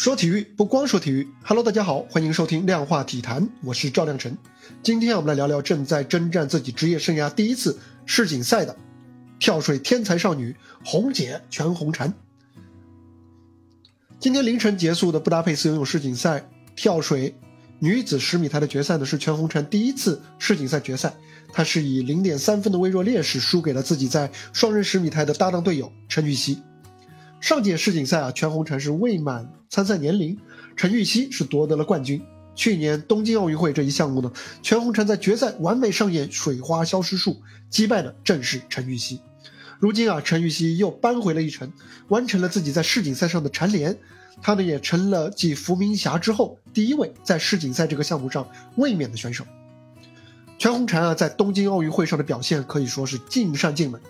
说体育不光说体育，Hello，大家好，欢迎收听量化体坛，我是赵亮晨。今天我们来聊聊正在征战自己职业生涯第一次世锦赛的跳水天才少女红姐全红婵。今天凌晨结束的布达佩斯游泳世锦赛跳水女子十米台的决赛呢，是全红婵第一次世锦赛决赛，她是以零点三分的微弱劣势输给了自己在双人十米台的搭档队友陈芋汐。上届世锦赛啊，全红婵是未满参赛年龄，陈芋汐是夺得了冠军。去年东京奥运会这一项目呢，全红婵在决赛完美上演水花消失术，击败的正是陈芋汐。如今啊，陈芋汐又扳回了一城，完成了自己在世锦赛上的蝉联，她呢也成了继伏明霞之后第一位在世锦赛这个项目上卫冕的选手。全红婵啊，在东京奥运会上的表现可以说是尽善尽美。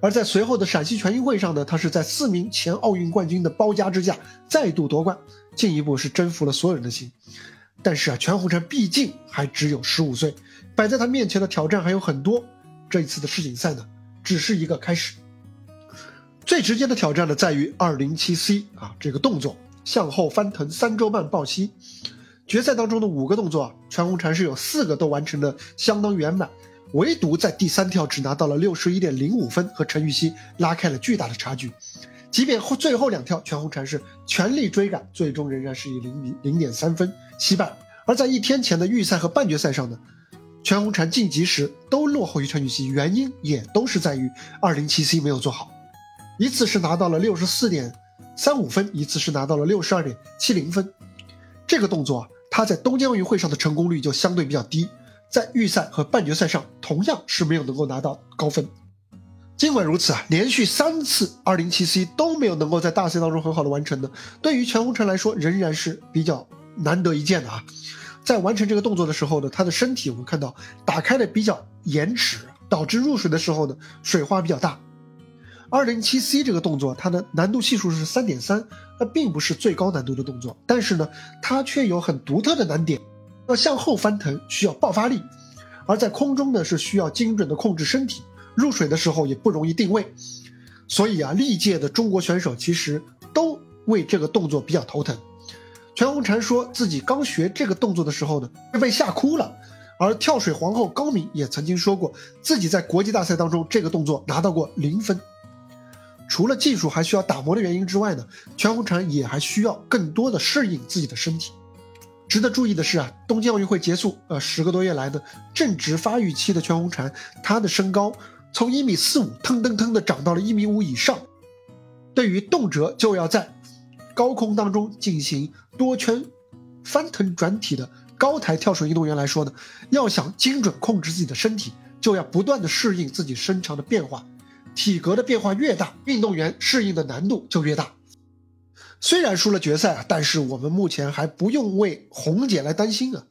而在随后的陕西全运会上呢，他是在四名前奥运冠军的包夹之下再度夺冠，进一步是征服了所有人的心。但是啊，全红婵毕竟还只有十五岁，摆在他面前的挑战还有很多。这一次的世锦赛呢，只是一个开始。最直接的挑战呢，在于二零七 C 啊这个动作向后翻腾三周半抱膝。决赛当中的五个动作，全红婵是有四个都完成的相当圆满。唯独在第三跳只拿到了六十一点零五分，和陈芋汐拉开了巨大的差距。即便后最后两跳全红婵是全力追赶，最终仍然是以零零零点三分惜败。而在一天前的预赛和半决赛上呢，全红婵晋级时都落后于陈芋汐，原因也都是在于二零七 C 没有做好。一次是拿到了六十四点三五分，一次是拿到了六十二点七零分。这个动作啊，他在东京奥运会上的成功率就相对比较低。在预赛和半决赛上，同样是没有能够拿到高分。尽管如此啊，连续三次二零七 C 都没有能够在大赛当中很好的完成的，对于全红婵来说仍然是比较难得一见的啊。在完成这个动作的时候呢，她的身体我们看到打开的比较延迟，导致入水的时候呢水花比较大。二零七 C 这个动作它的难度系数是三点三，那并不是最高难度的动作，但是呢它却有很独特的难点。要向后翻腾需要爆发力，而在空中呢是需要精准的控制身体，入水的时候也不容易定位，所以啊，历届的中国选手其实都为这个动作比较头疼。全红婵说自己刚学这个动作的时候呢，是被吓哭了。而跳水皇后高敏也曾经说过，自己在国际大赛当中这个动作拿到过零分。除了技术还需要打磨的原因之外呢，全红婵也还需要更多的适应自己的身体。值得注意的是啊，东京奥运会结束，呃，十个多月来的正值发育期的全红婵，她的身高从一米四五腾腾腾的长到了一米五以上。对于动辄就要在高空当中进行多圈翻腾转体的高台跳水运动员来说呢，要想精准控制自己的身体，就要不断的适应自己身长的变化，体格的变化越大，运动员适应的难度就越大。虽然输了决赛啊，但是我们目前还不用为红姐来担心啊。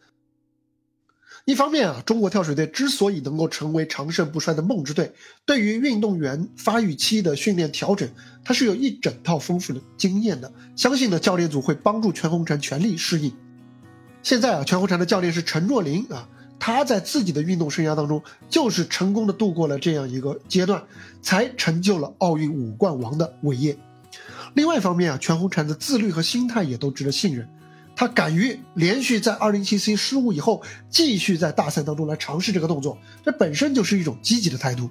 一方面啊，中国跳水队之所以能够成为长盛不衰的梦之队，对于运动员发育期的训练调整，它是有一整套丰富的经验的。相信呢，教练组会帮助全红婵全力适应。现在啊，全红婵的教练是陈若琳啊，她在自己的运动生涯当中，就是成功的度过了这样一个阶段，才成就了奥运五冠王的伟业。另外一方面啊，全红婵的自律和心态也都值得信任。她敢于连续在二零七 C 失误以后，继续在大赛当中来尝试这个动作，这本身就是一种积极的态度。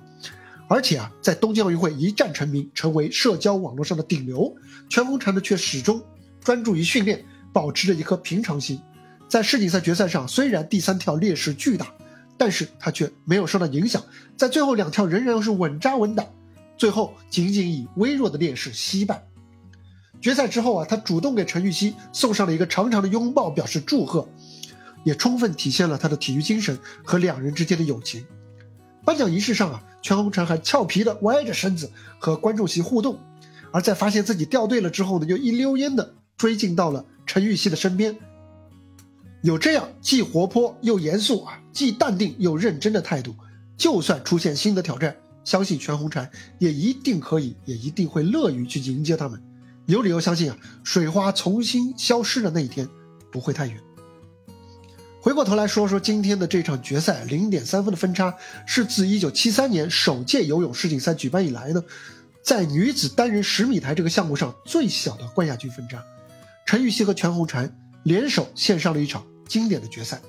而且啊，在东京奥运会一战成名，成为社交网络上的顶流，全红婵呢却始终专注于训练，保持着一颗平常心。在世锦赛决赛上，虽然第三跳劣势巨大，但是她却没有受到影响，在最后两跳仍然是稳扎稳打，最后仅仅以微弱的劣势惜败。决赛之后啊，他主动给陈芋汐送上了一个长长的拥抱，表示祝贺，也充分体现了他的体育精神和两人之间的友情。颁奖仪式上啊，全红婵还俏皮的歪着身子和观众席互动，而在发现自己掉队了之后呢，又一溜烟的追进到了陈芋汐的身边。有这样既活泼又严肃啊，既淡定又认真的态度，就算出现新的挑战，相信全红婵也一定可以，也一定会乐于去迎接他们。有理由相信啊，水花重新消失的那一天不会太远。回过头来说说今天的这场决赛，零点三分的分差是自一九七三年首届游泳世锦赛举办以来呢，在女子单人十米台这个项目上最小的冠亚军分差。陈芋汐和全红婵联手献上了一场经典的决赛。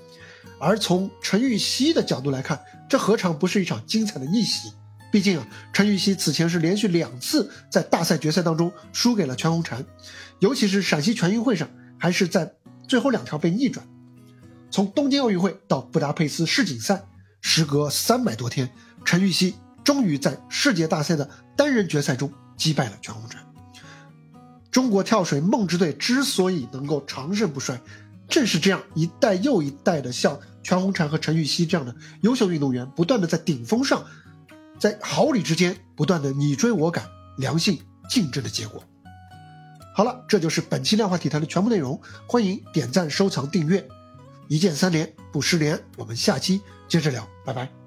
而从陈芋汐的角度来看，这何尝不是一场精彩的逆袭？毕竟啊，陈芋汐此前是连续两次在大赛决赛当中输给了全红婵，尤其是陕西全运会上，还是在最后两条被逆转。从东京奥运会到布达佩斯世锦赛，时隔三百多天，陈芋汐终于在世界大赛的单人决赛中击败了全红婵。中国跳水梦之队之所以能够长盛不衰。正是这样一代又一代的像全红婵和陈芋汐这样的优秀运动员，不断的在顶峰上，在毫厘之间不断的你追我赶、良性竞争的结果。好了，这就是本期量化体坛的全部内容，欢迎点赞、收藏、订阅，一键三连不失联。我们下期接着聊，拜拜。